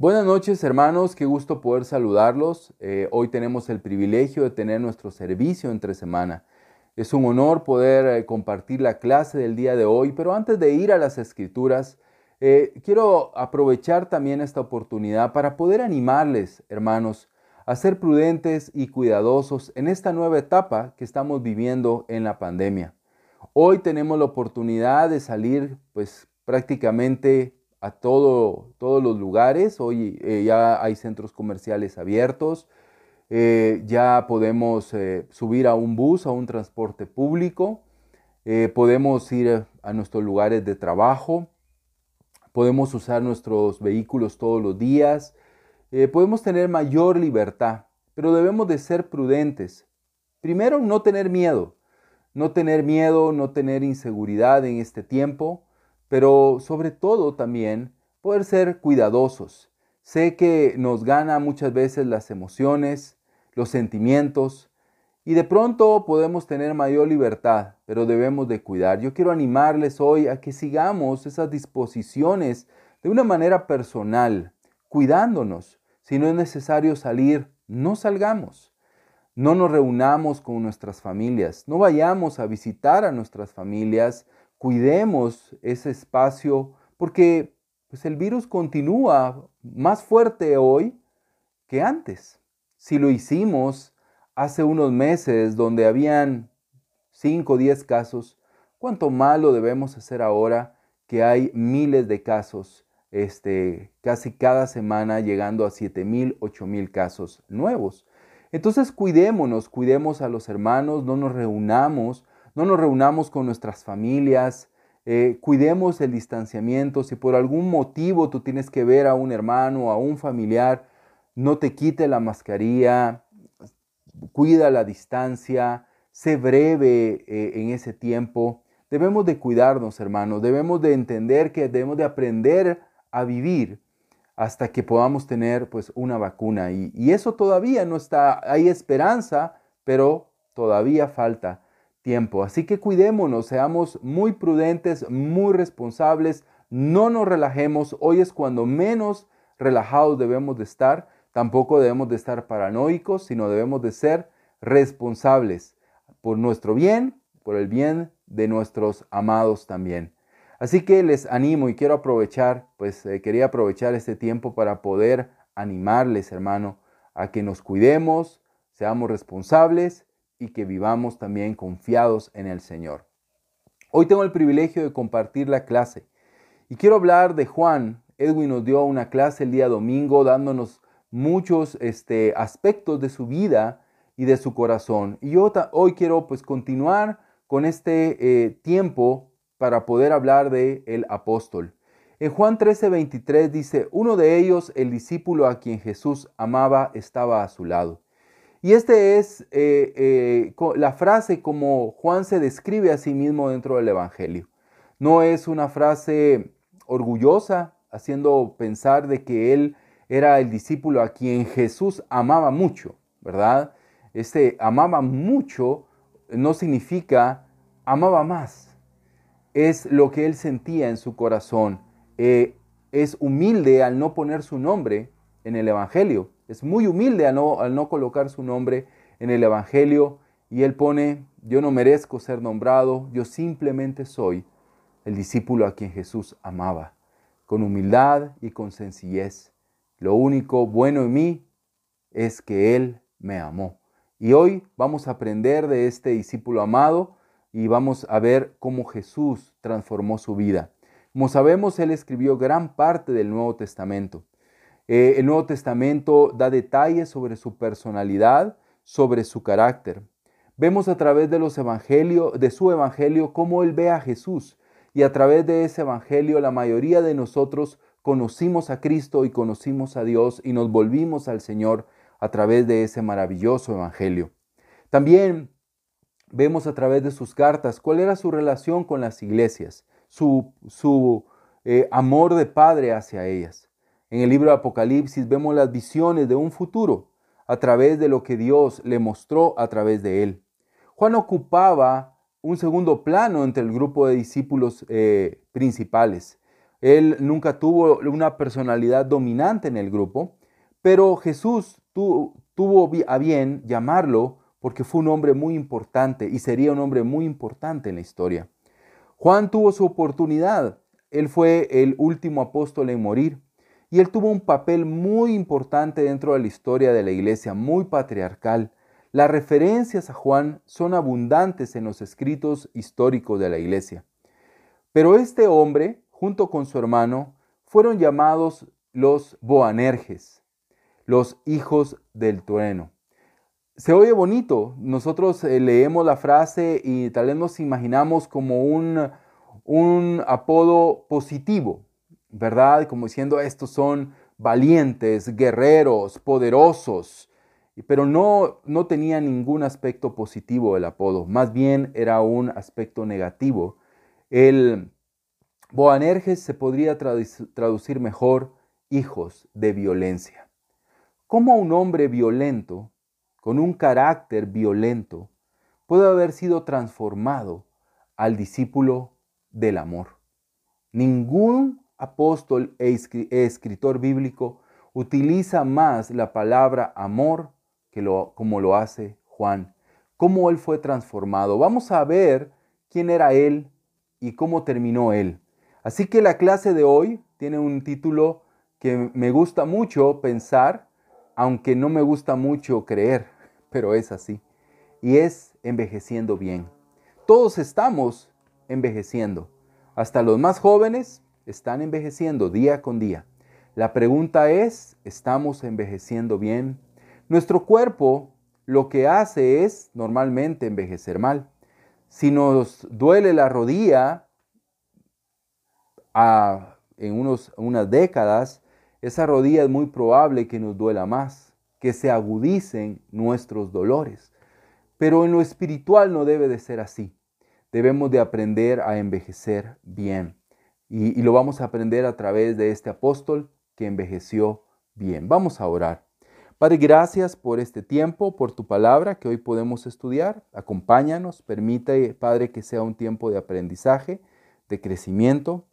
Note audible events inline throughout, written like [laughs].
Buenas noches hermanos, qué gusto poder saludarlos. Eh, hoy tenemos el privilegio de tener nuestro servicio entre semana. Es un honor poder eh, compartir la clase del día de hoy, pero antes de ir a las escrituras, eh, quiero aprovechar también esta oportunidad para poder animarles, hermanos, a ser prudentes y cuidadosos en esta nueva etapa que estamos viviendo en la pandemia. Hoy tenemos la oportunidad de salir pues prácticamente a todo, todos los lugares. Hoy eh, ya hay centros comerciales abiertos, eh, ya podemos eh, subir a un bus, a un transporte público, podemos ir a nuestros lugares de trabajo, podemos usar nuestros vehículos todos los días, podemos tener mayor libertad, pero debemos de ser prudentes. Primero, no tener miedo, no tener miedo, no tener inseguridad en este tiempo pero sobre todo también poder ser cuidadosos. Sé que nos gana muchas veces las emociones, los sentimientos, y de pronto podemos tener mayor libertad, pero debemos de cuidar. Yo quiero animarles hoy a que sigamos esas disposiciones de una manera personal, cuidándonos. Si no es necesario salir, no salgamos. No nos reunamos con nuestras familias, no vayamos a visitar a nuestras familias, cuidemos ese espacio porque pues, el virus continúa más fuerte hoy que antes. Si lo hicimos hace unos meses donde habían 5 o 10 casos, ¿cuánto más lo debemos hacer ahora que hay miles de casos, este, casi cada semana llegando a 7 mil, 8 mil casos nuevos? Entonces cuidémonos, cuidemos a los hermanos, no nos reunamos no nos reunamos con nuestras familias, eh, cuidemos el distanciamiento. Si por algún motivo tú tienes que ver a un hermano, a un familiar, no te quite la mascarilla, cuida la distancia, sé breve eh, en ese tiempo. Debemos de cuidarnos, hermanos, debemos de entender que debemos de aprender a vivir hasta que podamos tener pues una vacuna. Y, y eso todavía no está, hay esperanza, pero todavía falta tiempo. Así que cuidémonos, seamos muy prudentes, muy responsables, no nos relajemos. Hoy es cuando menos relajados debemos de estar. Tampoco debemos de estar paranoicos, sino debemos de ser responsables por nuestro bien, por el bien de nuestros amados también. Así que les animo y quiero aprovechar, pues eh, quería aprovechar este tiempo para poder animarles, hermano, a que nos cuidemos, seamos responsables y que vivamos también confiados en el Señor. Hoy tengo el privilegio de compartir la clase y quiero hablar de Juan. Edwin nos dio una clase el día domingo dándonos muchos este, aspectos de su vida y de su corazón. Y yo hoy quiero pues continuar con este eh, tiempo para poder hablar de el apóstol. En Juan 13:23 dice, uno de ellos, el discípulo a quien Jesús amaba, estaba a su lado. Y esta es eh, eh, la frase como Juan se describe a sí mismo dentro del Evangelio. No es una frase orgullosa, haciendo pensar de que él era el discípulo a quien Jesús amaba mucho, ¿verdad? Este amaba mucho no significa amaba más. Es lo que él sentía en su corazón. Eh, es humilde al no poner su nombre en el Evangelio. Es muy humilde al no, colocar su nombre en el Evangelio y él pone, yo no merezco ser nombrado, yo simplemente soy el discípulo a quien Jesús amaba, con humildad y con sencillez. Lo único bueno en mí es que Él me amó. Y hoy vamos a aprender de este discípulo amado y vamos a ver cómo Jesús transformó su vida. Como sabemos, Él escribió gran parte del Nuevo Testamento. Eh, el Nuevo Testamento da detalles sobre su personalidad, sobre su carácter. Vemos a través de los evangelios, de su evangelio, cómo él ve a Jesús. Y a través de ese evangelio, la mayoría de nosotros conocimos a Cristo y conocimos a Dios y nos volvimos al Señor a través de ese maravilloso evangelio. También vemos a través de sus cartas cuál era su relación con las iglesias, su, su eh, amor de padre hacia ellas. En el libro de Apocalipsis vemos las visiones de un futuro a través de lo que Dios le mostró a través de él. Juan ocupaba un segundo plano entre el grupo de discípulos eh, principales. Él nunca tuvo una personalidad dominante en el grupo, pero Jesús tuvo a bien llamarlo porque fue un hombre muy importante y sería un hombre muy importante en la historia. Juan tuvo su oportunidad. Él fue el último apóstol en morir y él tuvo un papel muy importante dentro de la historia de la iglesia, muy patriarcal. Las referencias a Juan son abundantes en los escritos históricos de la iglesia. Pero este hombre, junto con su hermano, fueron llamados los Boanerges, los hijos del trueno. Se oye bonito, nosotros eh, leemos la frase y tal vez nos imaginamos como un, un apodo positivo, ¿verdad? Como diciendo, estos son valientes, guerreros, poderosos, pero no, no tenía ningún aspecto positivo el apodo, más bien era un aspecto negativo. El Boanerges se podría traducir mejor hijos de violencia. ¿Cómo un hombre violento, con un carácter violento, puede haber sido transformado al discípulo del amor? Ningún apóstol e, escritor bíblico utiliza más la palabra amor que lo, como lo hace Juan. Cómo él fue transformado. Vamos a ver quién era él y cómo terminó él. Así que la clase de hoy tiene un título que me gusta mucho pensar, aunque no me gusta mucho creer, [laughs] pero es así. Y es envejeciendo bien. Todos estamos envejeciendo. Hasta los más jóvenes están envejeciendo día con día. La pregunta es, ¿estamos envejeciendo bien? Nuestro cuerpo lo que hace es normalmente envejecer mal. Si nos duele la rodilla en unos, unas décadas, esa rodilla es muy probable que nos duela más, que se agudicen nuestros dolores. Pero en lo espiritual no debe de ser así. Debemos de aprender a envejecer bien. Y, lo vamos a aprender a través de este apóstol que envejeció bien. Vamos a orar. Padre, gracias por este tiempo, por tu palabra que hoy podemos estudiar. Acompáñanos, permite, Padre, que sea un tiempo de aprendizaje, de crecimiento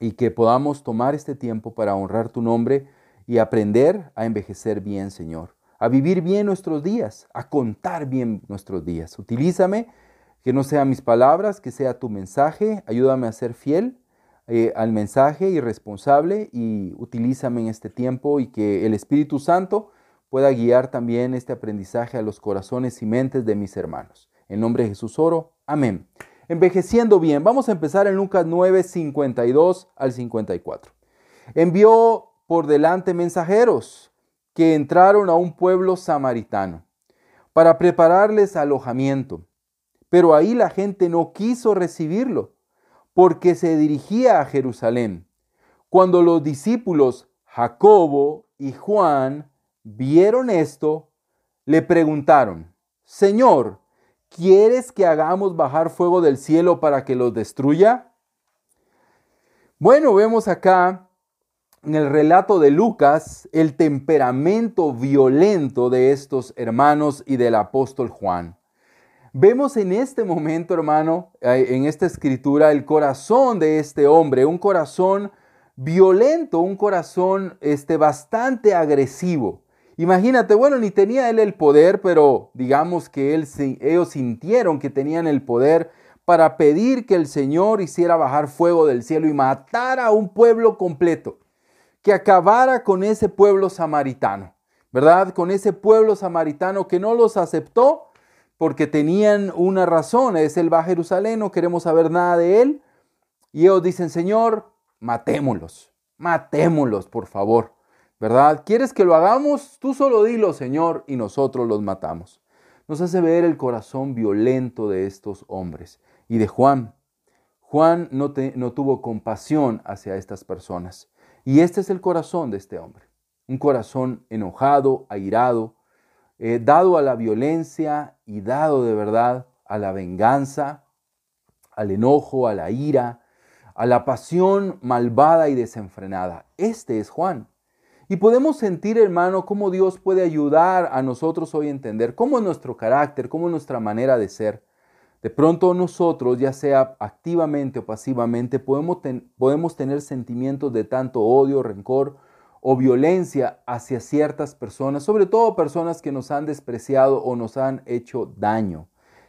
y que podamos tomar este tiempo para honrar tu nombre y aprender a envejecer bien, Señor, a vivir bien nuestros días, a contar bien nuestros días. Utilízame, que no sean mis palabras, que sea tu mensaje, ayúdame a ser fiel eh, al mensaje y responsable y utilízame en este tiempo y que el Espíritu Santo pueda guiar también este aprendizaje a los corazones y mentes de mis hermanos. En nombre de Jesús oro. Amén. Envejeciendo bien. Vamos a empezar en Lucas 9, 52 al 54. Envió por delante mensajeros que entraron a un pueblo samaritano para prepararles alojamiento. Pero ahí la gente no quiso recibirlo porque se dirigía a Jerusalén. Cuando los discípulos Jacobo y Juan vieron esto, le preguntaron, Señor, ¿quieres que hagamos bajar fuego del cielo para que los destruya? Bueno, vemos acá en el relato de Lucas el temperamento violento de estos hermanos y del apóstol Juan. Vemos en este momento, hermano, en esta escritura, el corazón de este hombre, un corazón violento, un corazón este, bastante agresivo. Imagínate, bueno, ni tenía él el poder, pero digamos que ellos sintieron que tenían el poder para pedir que el Señor hiciera bajar fuego del cielo y matara a un pueblo completo, que acabara con ese pueblo samaritano, ¿verdad? Con ese pueblo samaritano que no los aceptó porque tenían una razón, es el va a Jerusalén, no queremos saber nada de él. Y ellos dicen, Señor, matémoslos, matémoslos, por favor. ¿Verdad? ¿Quieres que lo hagamos? Tú solo dilo, Señor, y nosotros los matamos. Nos hace ver el corazón violento de estos hombres y de Juan. Juan no, no tuvo compasión hacia estas personas. Y este es el corazón de este hombre. Un corazón enojado, airado, eh, dado a la violencia y dado de verdad a la venganza, al enojo, a la ira, a la pasión malvada y desenfrenada. Este es Juan. Y podemos sentir, hermano, cómo Dios puede ayudar a nosotros hoy a entender cómo es nuestro carácter, cómo es nuestra manera de ser. De pronto nosotros, ya sea activamente o pasivamente, podemos, podemos tener sentimientos de tanto odio, rencor o violencia hacia ciertas personas, sobre todo personas que nos han despreciado o nos han hecho daño.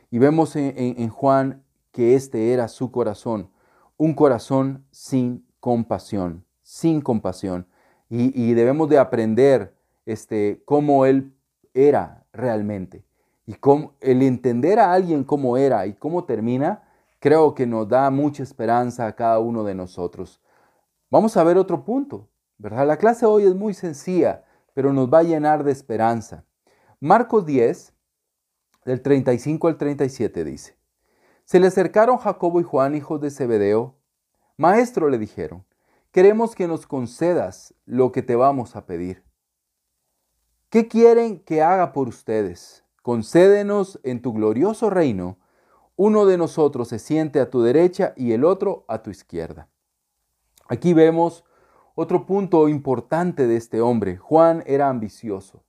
Y vemos en, Juan que este era su corazón, un corazón sin compasión, sin compasión. Y, debemos de aprender este, cómo él era realmente. Y cómo, el entender a alguien cómo era y cómo termina, creo que nos da mucha esperanza a cada uno de nosotros. Vamos a ver otro punto, ¿verdad? La clase hoy es muy sencilla, pero nos va a llenar de esperanza. Marcos 10, del 35 al 37 dice, Se le acercaron Jacobo y Juan, hijos de Zebedeo. Maestro, le dijeron, queremos que nos concedas lo que te vamos a pedir. ¿Qué quieren que haga por ustedes? Concédenos en tu glorioso reino, uno de nosotros se siente a tu derecha y el otro a tu izquierda. Aquí vemos otro punto importante de este hombre. Juan era ambicioso.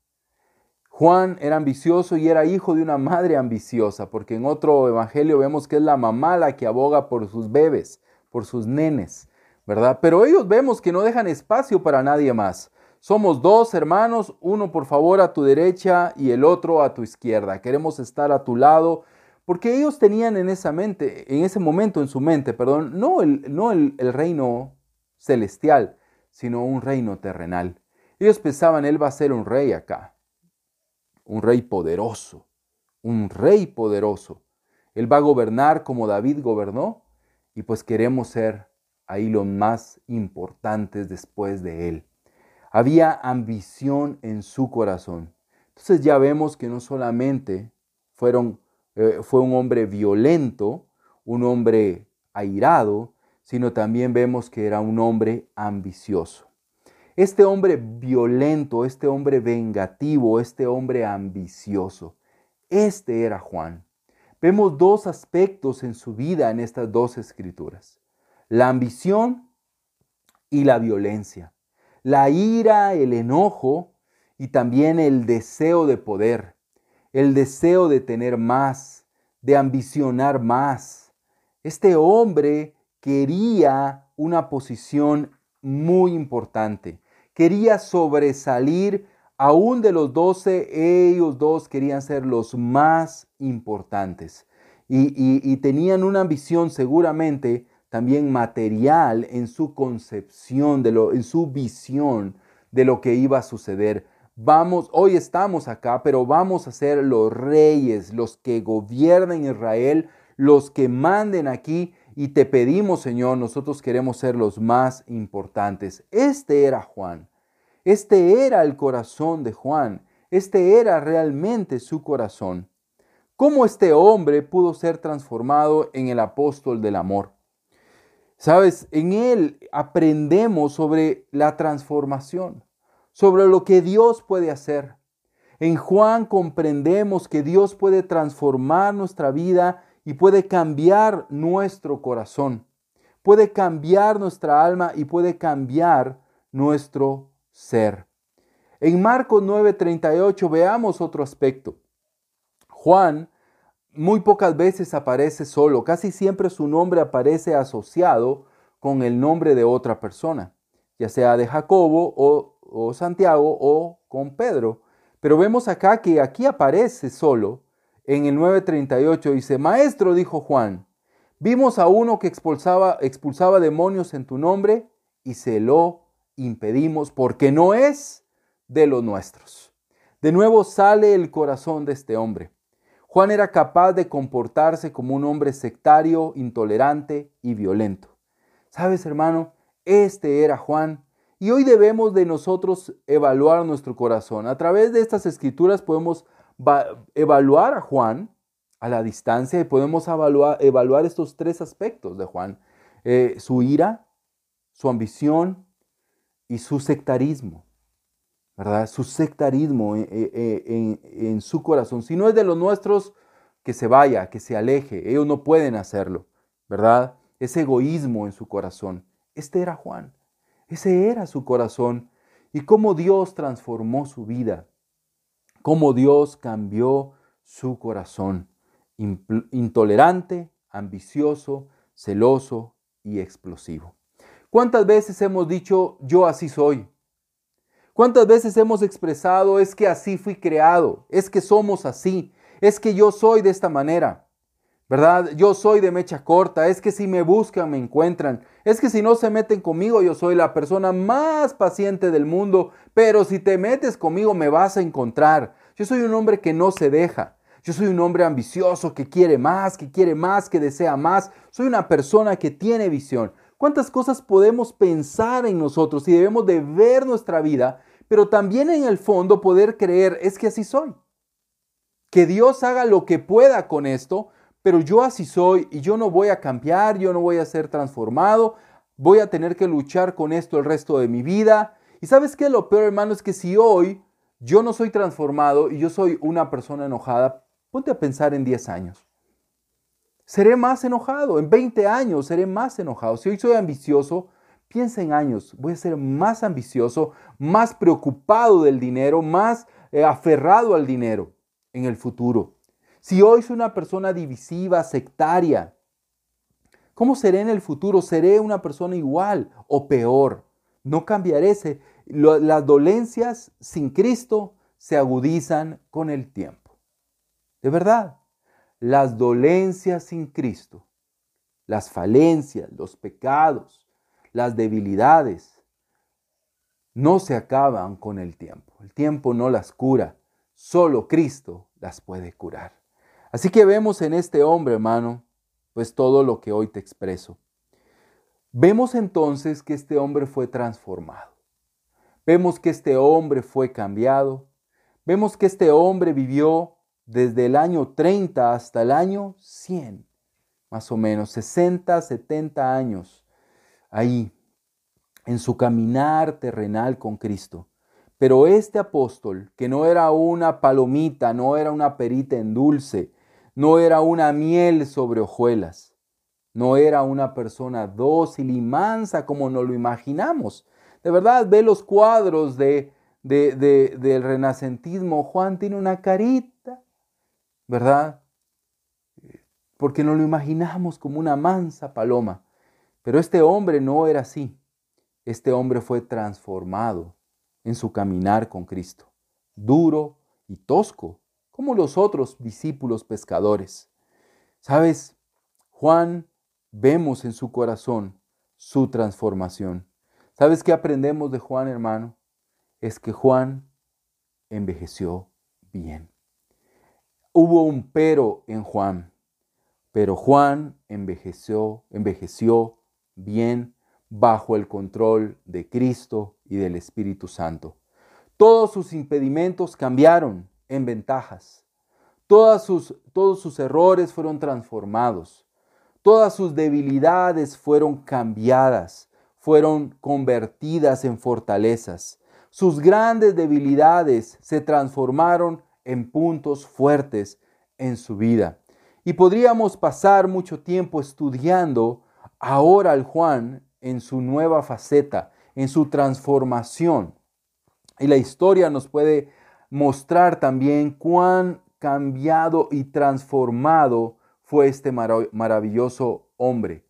Juan era ambicioso y era hijo de una madre ambiciosa, porque en otro evangelio vemos que es la mamá la que aboga por sus bebés, por sus nenes, ¿verdad? Pero ellos vemos que no dejan espacio para nadie más. Somos dos hermanos, uno por favor a tu derecha y el otro a tu izquierda. Queremos estar a tu lado, porque ellos tenían en esa mente, en ese momento en su mente, perdón, no el, no el, el reino celestial, sino un reino terrenal. Ellos pensaban, él va a ser un rey acá, un rey poderoso, un rey poderoso. Él va a gobernar como David gobernó y pues queremos ser ahí los más importantes después de él. Había ambición en su corazón. Entonces ya vemos que no solamente fueron, eh, fue un hombre violento, un hombre airado, sino también vemos que era un hombre ambicioso. Este hombre violento, este hombre vengativo, este hombre ambicioso, este era Juan. Vemos dos aspectos en su vida en estas dos escrituras. La ambición y la violencia. La ira, el enojo y también el deseo de poder. El deseo de tener más, de ambicionar más. Este hombre quería una posición muy importante quería sobresalir aún de los doce, ellos dos querían ser los más importantes. Y, tenían una visión seguramente también material en su concepción, de lo, en su visión de lo que iba a suceder. Vamos, hoy estamos acá, pero vamos a ser los reyes, los que gobiernen Israel, los que manden aquí. Y te pedimos, Señor, nosotros queremos ser los más importantes. Este era Juan. Este era el corazón de Juan. Este era realmente su corazón. ¿Cómo este hombre pudo ser transformado en el apóstol del amor? Sabes, en él aprendemos sobre la transformación, sobre lo que Dios puede hacer. En Juan comprendemos que Dios puede transformar nuestra vida y puede cambiar nuestro corazón, puede cambiar nuestra alma y puede cambiar nuestro ser. En Marcos 9:38 veamos otro aspecto. Juan muy pocas veces aparece solo, casi siempre su nombre aparece asociado con el nombre de otra persona, ya sea de Jacobo o, Santiago o con Pedro. Pero vemos acá que aquí aparece solo. En el 9:38 dice, Maestro, dijo Juan, vimos a uno que expulsaba, expulsaba demonios en tu nombre y se lo impedimos porque no es de los nuestros. De nuevo sale el corazón de este hombre. Juan era capaz de comportarse como un hombre sectario, intolerante y violento. ¿Sabes, hermano? Este era Juan. Y hoy debemos de nosotros evaluar nuestro corazón. A través de estas escrituras podemos evaluar a Juan a la distancia y podemos evaluar, evaluar estos tres aspectos de Juan. Eh, su ira, su ambición y su sectarismo, ¿verdad? Su sectarismo eh, eh, eh, en, su corazón. Si no es de los nuestros, que se vaya, que se aleje. Ellos no pueden hacerlo, ¿verdad? Ese egoísmo en su corazón. Este era Juan. Ese era su corazón. Y cómo Dios transformó su vida. Cómo Dios cambió su corazón. intolerante, ambicioso, celoso y explosivo. ¿Cuántas veces hemos dicho, yo así soy? ¿Cuántas veces hemos expresado, es que así fui creado, es que somos así, es que yo soy de esta manera? ¿Verdad? Yo soy de mecha corta, es que si me buscan me encuentran, es que si no se meten conmigo yo soy la persona más paciente del mundo, pero si te metes conmigo me vas a encontrar. Yo soy un hombre que no se deja. Yo soy un hombre ambicioso que quiere más, que quiere más, que desea más. Soy una persona que tiene visión. ¿Cuántas cosas podemos pensar en nosotros y debemos de ver nuestra vida, pero también en el fondo poder creer, es que así soy? Que Dios haga lo que pueda con esto, pero yo así soy y yo no voy a cambiar, yo no voy a ser transformado, voy a tener que luchar con esto el resto de mi vida. Y sabes qué? Lo peor, hermano, es que si hoy yo no soy transformado y yo soy una persona enojada, ponte a pensar en 10 años seré más enojado. En 20 años seré más enojado. Si hoy soy ambicioso, piensa en años. Voy a ser más ambicioso, más preocupado del dinero, más eh, aferrado al dinero en el futuro. Si hoy soy una persona divisiva, sectaria, ¿cómo seré en el futuro? ¿Seré una persona igual o peor? No cambiaré. Las dolencias sin Cristo se agudizan con el tiempo. De verdad las dolencias sin Cristo, las falencias, los pecados, las debilidades, no se acaban con el tiempo. El tiempo no las cura, solo Cristo las puede curar. Así que vemos en este hombre, hermano, pues todo lo que hoy te expreso. Vemos entonces que este hombre fue transformado. Vemos que este hombre fue cambiado. Vemos que este hombre vivió desde el año 30 hasta el año 100, más o menos, 60, 70 años, ahí, en su caminar terrenal con Cristo. Pero este apóstol, que no era una palomita, no era una perita en dulce, no era una miel sobre hojuelas, no era una persona dócil y mansa como nos lo imaginamos. De verdad, ve los cuadros de, del renacentismo. Juan tiene una carita ¿verdad? Porque no lo imaginamos como una mansa paloma. Pero este hombre no era así. Este hombre fue transformado en su caminar con Cristo, duro y tosco, como los otros discípulos pescadores. ¿Sabes? Juan, vemos en su corazón su transformación. ¿Sabes qué aprendemos de Juan, hermano? Es que Juan envejeció bien. Hubo un pero en Juan, pero Juan envejeció, envejeció bien bajo el control de Cristo y del Espíritu Santo. Todos sus impedimentos cambiaron en ventajas. sus, todos sus errores fueron transformados. Todas sus debilidades fueron cambiadas, fueron convertidas en fortalezas. Sus grandes debilidades se transformaron en puntos fuertes en su vida. Y podríamos pasar mucho tiempo estudiando ahora al Juan en su nueva faceta, en su transformación. Y la historia nos puede mostrar también cuán cambiado y transformado fue este maravilloso hombre.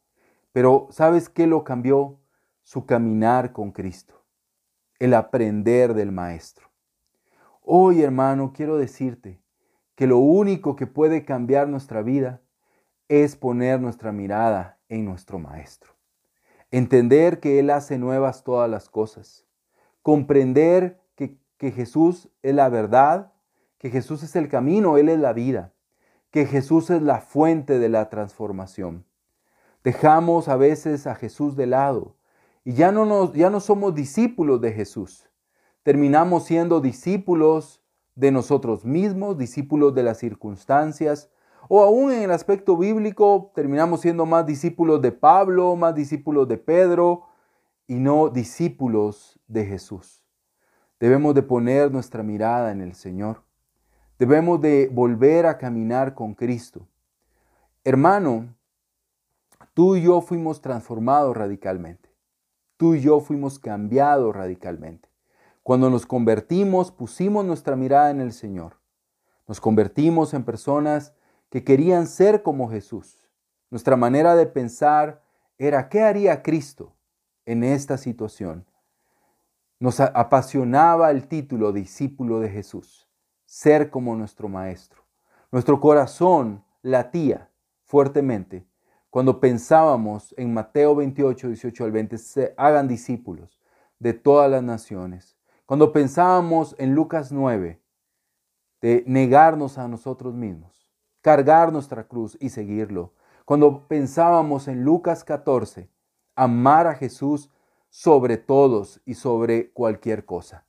Pero ¿sabes qué lo cambió? Su caminar con Cristo, el aprender del Maestro. Hoy, hermano, quiero decirte que lo único que puede cambiar nuestra vida es poner nuestra mirada en nuestro Maestro. Entender que Él hace nuevas todas las cosas. Comprender que, Jesús es la verdad, que Jesús es el camino, Él es la vida, que Jesús es la fuente de la transformación. Dejamos a veces a Jesús de lado y ya no, nos, ya no somos discípulos de Jesús terminamos siendo discípulos de nosotros mismos, discípulos de las circunstancias, o aún en el aspecto bíblico terminamos siendo más discípulos de Pablo, más discípulos de Pedro y no discípulos de Jesús. Debemos de poner nuestra mirada en el Señor. Debemos de volver a caminar con Cristo. Hermano, tú y yo fuimos transformados radicalmente. Tú y yo fuimos cambiados radicalmente. Cuando nos convertimos, pusimos nuestra mirada en el Señor. Nos convertimos en personas que querían ser como Jesús. Nuestra manera de pensar era, ¿qué haría Cristo en esta situación? Nos apasionaba el título discípulo de Jesús, ser como nuestro Maestro. Nuestro corazón latía fuertemente cuando pensábamos en Mateo 28, 18 al 20, se hagan discípulos de todas las naciones. Cuando pensábamos en Lucas 9, de negarnos a nosotros mismos, cargar nuestra cruz y seguirlo. Cuando pensábamos en Lucas 14, amar a Jesús sobre todos y sobre cualquier cosa.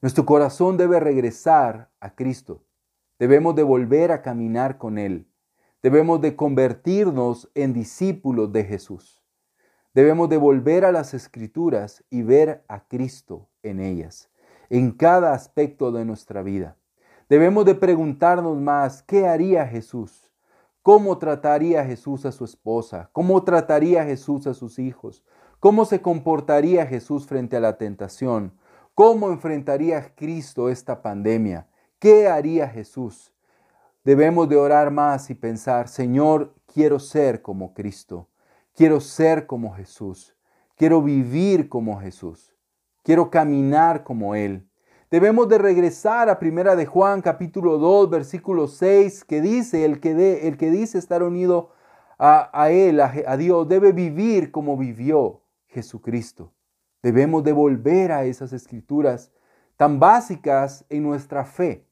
Nuestro corazón debe regresar a Cristo. Debemos de volver a caminar con Él. Debemos de convertirnos en discípulos de Jesús. Debemos de volver a las escrituras y ver a Cristo en ellas, en cada aspecto de nuestra vida. Debemos de preguntarnos más, ¿qué haría Jesús? ¿Cómo trataría Jesús a su esposa? ¿Cómo trataría Jesús a sus hijos? ¿Cómo se comportaría Jesús frente a la tentación? ¿Cómo enfrentaría Cristo esta pandemia? ¿Qué haría Jesús? Debemos de orar más y pensar, Señor, quiero ser como Cristo, quiero ser como Jesús, quiero vivir como Jesús, quiero caminar como Él. Debemos de regresar a Primera de Juan capítulo 2 versículo 6 que dice, el que, de, el que dice estar unido a, a Él, a, a Dios, debe vivir como vivió Jesucristo. Debemos de volver a esas escrituras tan básicas en nuestra fe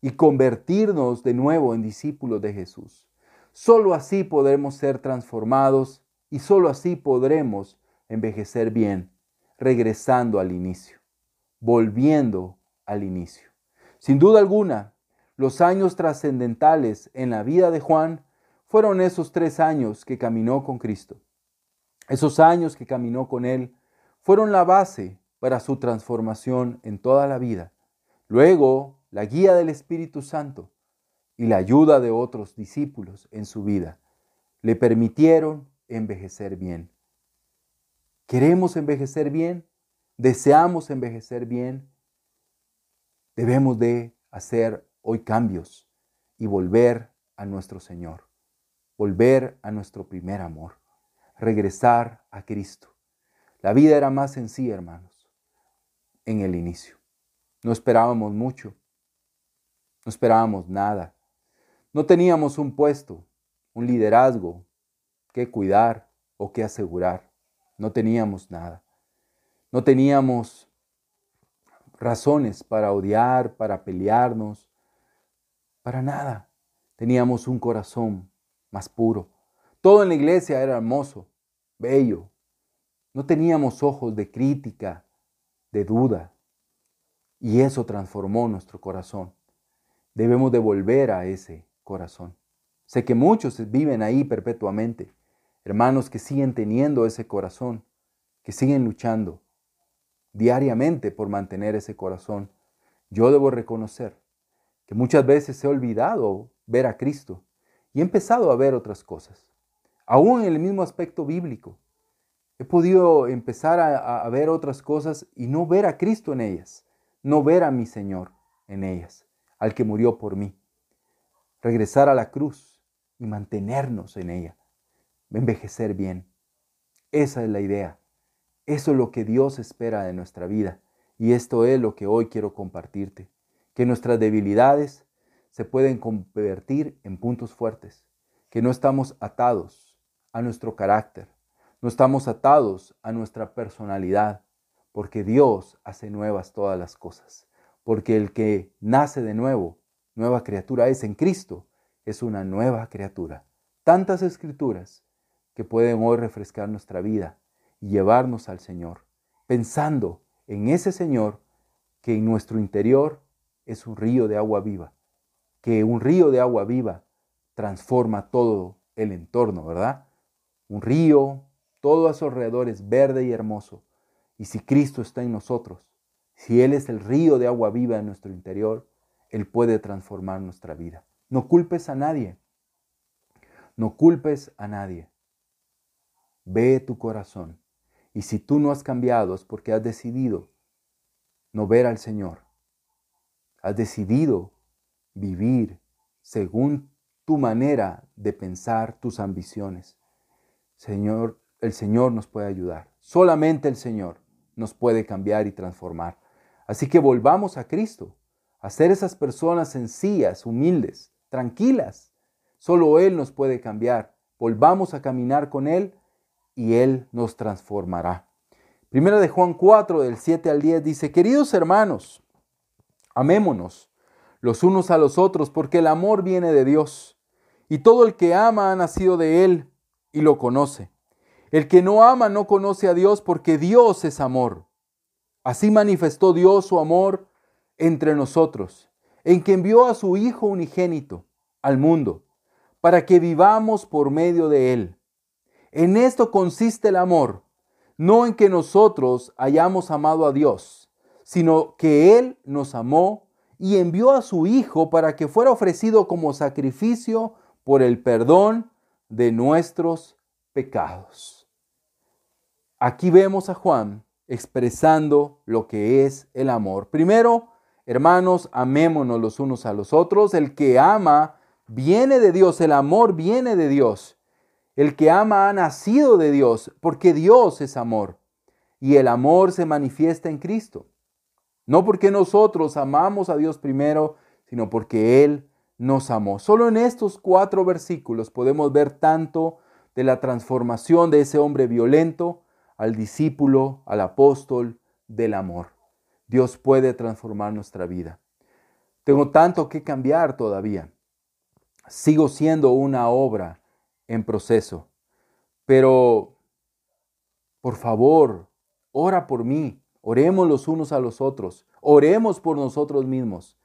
y convertirnos de nuevo en discípulos de Jesús. Solo así podremos ser transformados y solo así podremos envejecer bien, regresando al inicio, volviendo al inicio. Sin duda alguna, los años trascendentales en la vida de Juan fueron esos tres años que caminó con Cristo. Esos años que caminó con Él fueron la base para su transformación en toda la vida. Luego, la guía del Espíritu Santo y la ayuda de otros discípulos en su vida le permitieron envejecer bien. ¿Queremos envejecer bien? ¿Deseamos envejecer bien? Debemos de hacer hoy cambios y volver a nuestro Señor, volver a nuestro primer amor regresar a Cristo. La vida era más sencilla, hermanos, en el inicio. No esperábamos mucho, no esperábamos nada. No teníamos un puesto, un liderazgo que cuidar o que asegurar. No teníamos nada. No teníamos razones para odiar, para pelearnos, para nada. Teníamos un corazón más puro. Todo en la iglesia era hermoso bello. No teníamos ojos de crítica, de duda. Y eso transformó nuestro corazón. Debemos devolver a ese corazón. Sé que muchos viven ahí perpetuamente. Hermanos que siguen teniendo ese corazón, que siguen luchando diariamente por mantener ese corazón. Yo debo reconocer que muchas veces he olvidado ver a Cristo y he empezado a ver otras cosas aún en el mismo aspecto bíblico. He podido empezar a, ver otras cosas y no ver a Cristo en ellas, no ver a mi Señor en ellas, al que murió por mí. Regresar a la cruz y mantenernos en ella, envejecer bien. Esa es la idea. Eso es lo que Dios espera de nuestra vida. Y esto es lo que hoy quiero compartirte. Que nuestras debilidades se pueden convertir en puntos fuertes. Que no estamos atados a nuestro carácter, no estamos atados a nuestra personalidad, porque Dios hace nuevas todas las cosas, porque el que nace de nuevo, nueva criatura es en Cristo, es una nueva criatura. Tantas escrituras que pueden hoy refrescar nuestra vida y llevarnos al Señor, pensando en ese Señor que en nuestro interior es un río de agua viva, que un río de agua viva transforma todo el entorno, ¿verdad? un río, todo a su alrededor es verde y hermoso. Y si Cristo está en nosotros, si Él es el río de agua viva en nuestro interior, Él puede transformar nuestra vida. No culpes a nadie. No culpes a nadie. Ve tu corazón. Y si tú no has cambiado es porque has decidido no ver al Señor. Has decidido vivir según tu manera de pensar, tus ambiciones. Señor, el Señor nos puede ayudar. Solamente el Señor nos puede cambiar y transformar. Así que volvamos a Cristo, a ser esas personas sencillas, humildes, tranquilas. Solo Él nos puede cambiar. Volvamos a caminar con Él y Él nos transformará. Primera de Juan 4, del 7 al 10 dice, queridos hermanos, amémonos los unos a los otros, porque el amor viene de Dios, y todo el que ama ha nacido de Él y lo conoce. El que no ama no conoce a Dios, porque Dios es amor. Así manifestó Dios su amor entre nosotros, en que envió a su Hijo unigénito al mundo, para que vivamos por medio de Él. En esto consiste el amor no en que nosotros hayamos amado a Dios, sino que Él nos amó y envió a su Hijo para que fuera ofrecido como sacrificio por el perdón de nuestros pecados. Aquí vemos a Juan expresando lo que es el amor. Primero, hermanos, amémonos los unos a los otros. El que ama viene de Dios, el amor viene de Dios. El que ama ha nacido de Dios, porque Dios es amor. Y el amor se manifiesta en Cristo. No porque nosotros amamos a Dios primero, sino porque Él nos amó. Solo en estos cuatro versículos podemos ver tanto de la transformación de ese hombre violento al discípulo, al apóstol del amor. Dios puede transformar nuestra vida. Tengo tanto que cambiar todavía. Sigo siendo una obra en proceso. Pero, por favor, ora por mí. Oremos los unos a los otros. Oremos por nosotros mismos.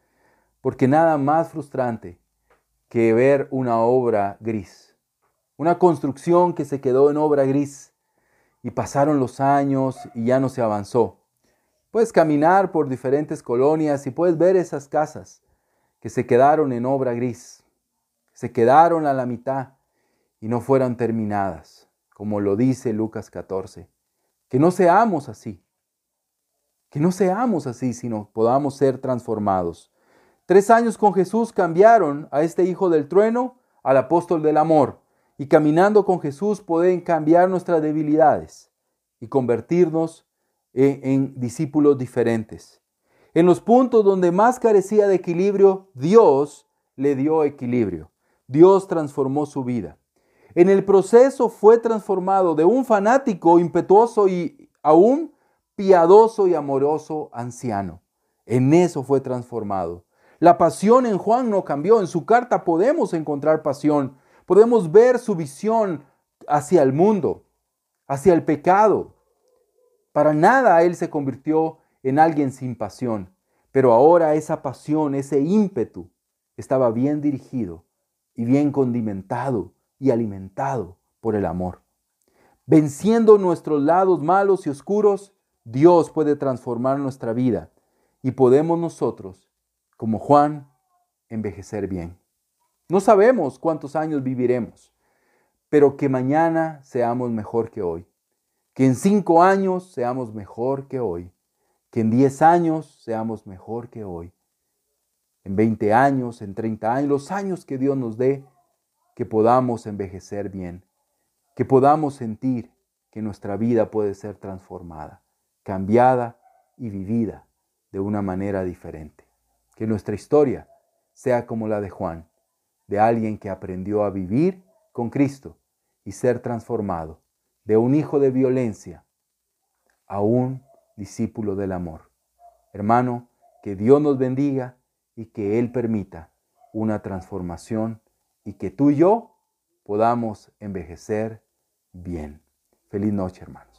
Porque nada más frustrante que ver una obra gris. Una construcción que se quedó en obra gris. Y pasaron los años y ya no se avanzó. Puedes caminar por diferentes colonias y puedes ver esas casas que se quedaron en obra gris. Se quedaron a la mitad y no fueran terminadas, como lo dice Lucas 14. Que no seamos así, que no seamos así, sino podamos ser transformados. Tres años con Jesús cambiaron a este hijo del trueno al apóstol del amor, y caminando con Jesús pueden cambiar nuestras debilidades y convertirnos en, discípulos diferentes. En los puntos donde más carecía de equilibrio, Dios le dio equilibrio. Dios transformó su vida. En el proceso fue transformado de un fanático impetuoso y a un piadoso y amoroso anciano. En eso fue transformado. La pasión en Juan no cambió. En su carta podemos encontrar pasión. Podemos ver su visión hacia el mundo, hacia el pecado. Para nada él se convirtió en alguien sin pasión. Pero ahora esa pasión, ese ímpetu, estaba bien dirigido y bien condimentado y alimentado por el amor. Venciendo nuestros lados malos y oscuros, Dios puede transformar nuestra vida y podemos nosotros, como Juan, envejecer bien. No sabemos cuántos años viviremos, pero que mañana seamos mejor que hoy. Que en cinco años seamos mejor que hoy. Que en diez años seamos mejor que hoy. En veinte años, en treinta años, los años que Dios nos dé, que podamos envejecer bien, que podamos sentir que nuestra vida puede ser transformada, cambiada y vivida de una manera diferente. Que nuestra historia sea como la de Juan, de alguien que aprendió a vivir con Cristo y ser transformado de un hijo de violencia a un discípulo del amor. Hermano, que Dios nos bendiga y que Él permita una transformación y que tú y yo podamos envejecer bien. Feliz noche, hermanos.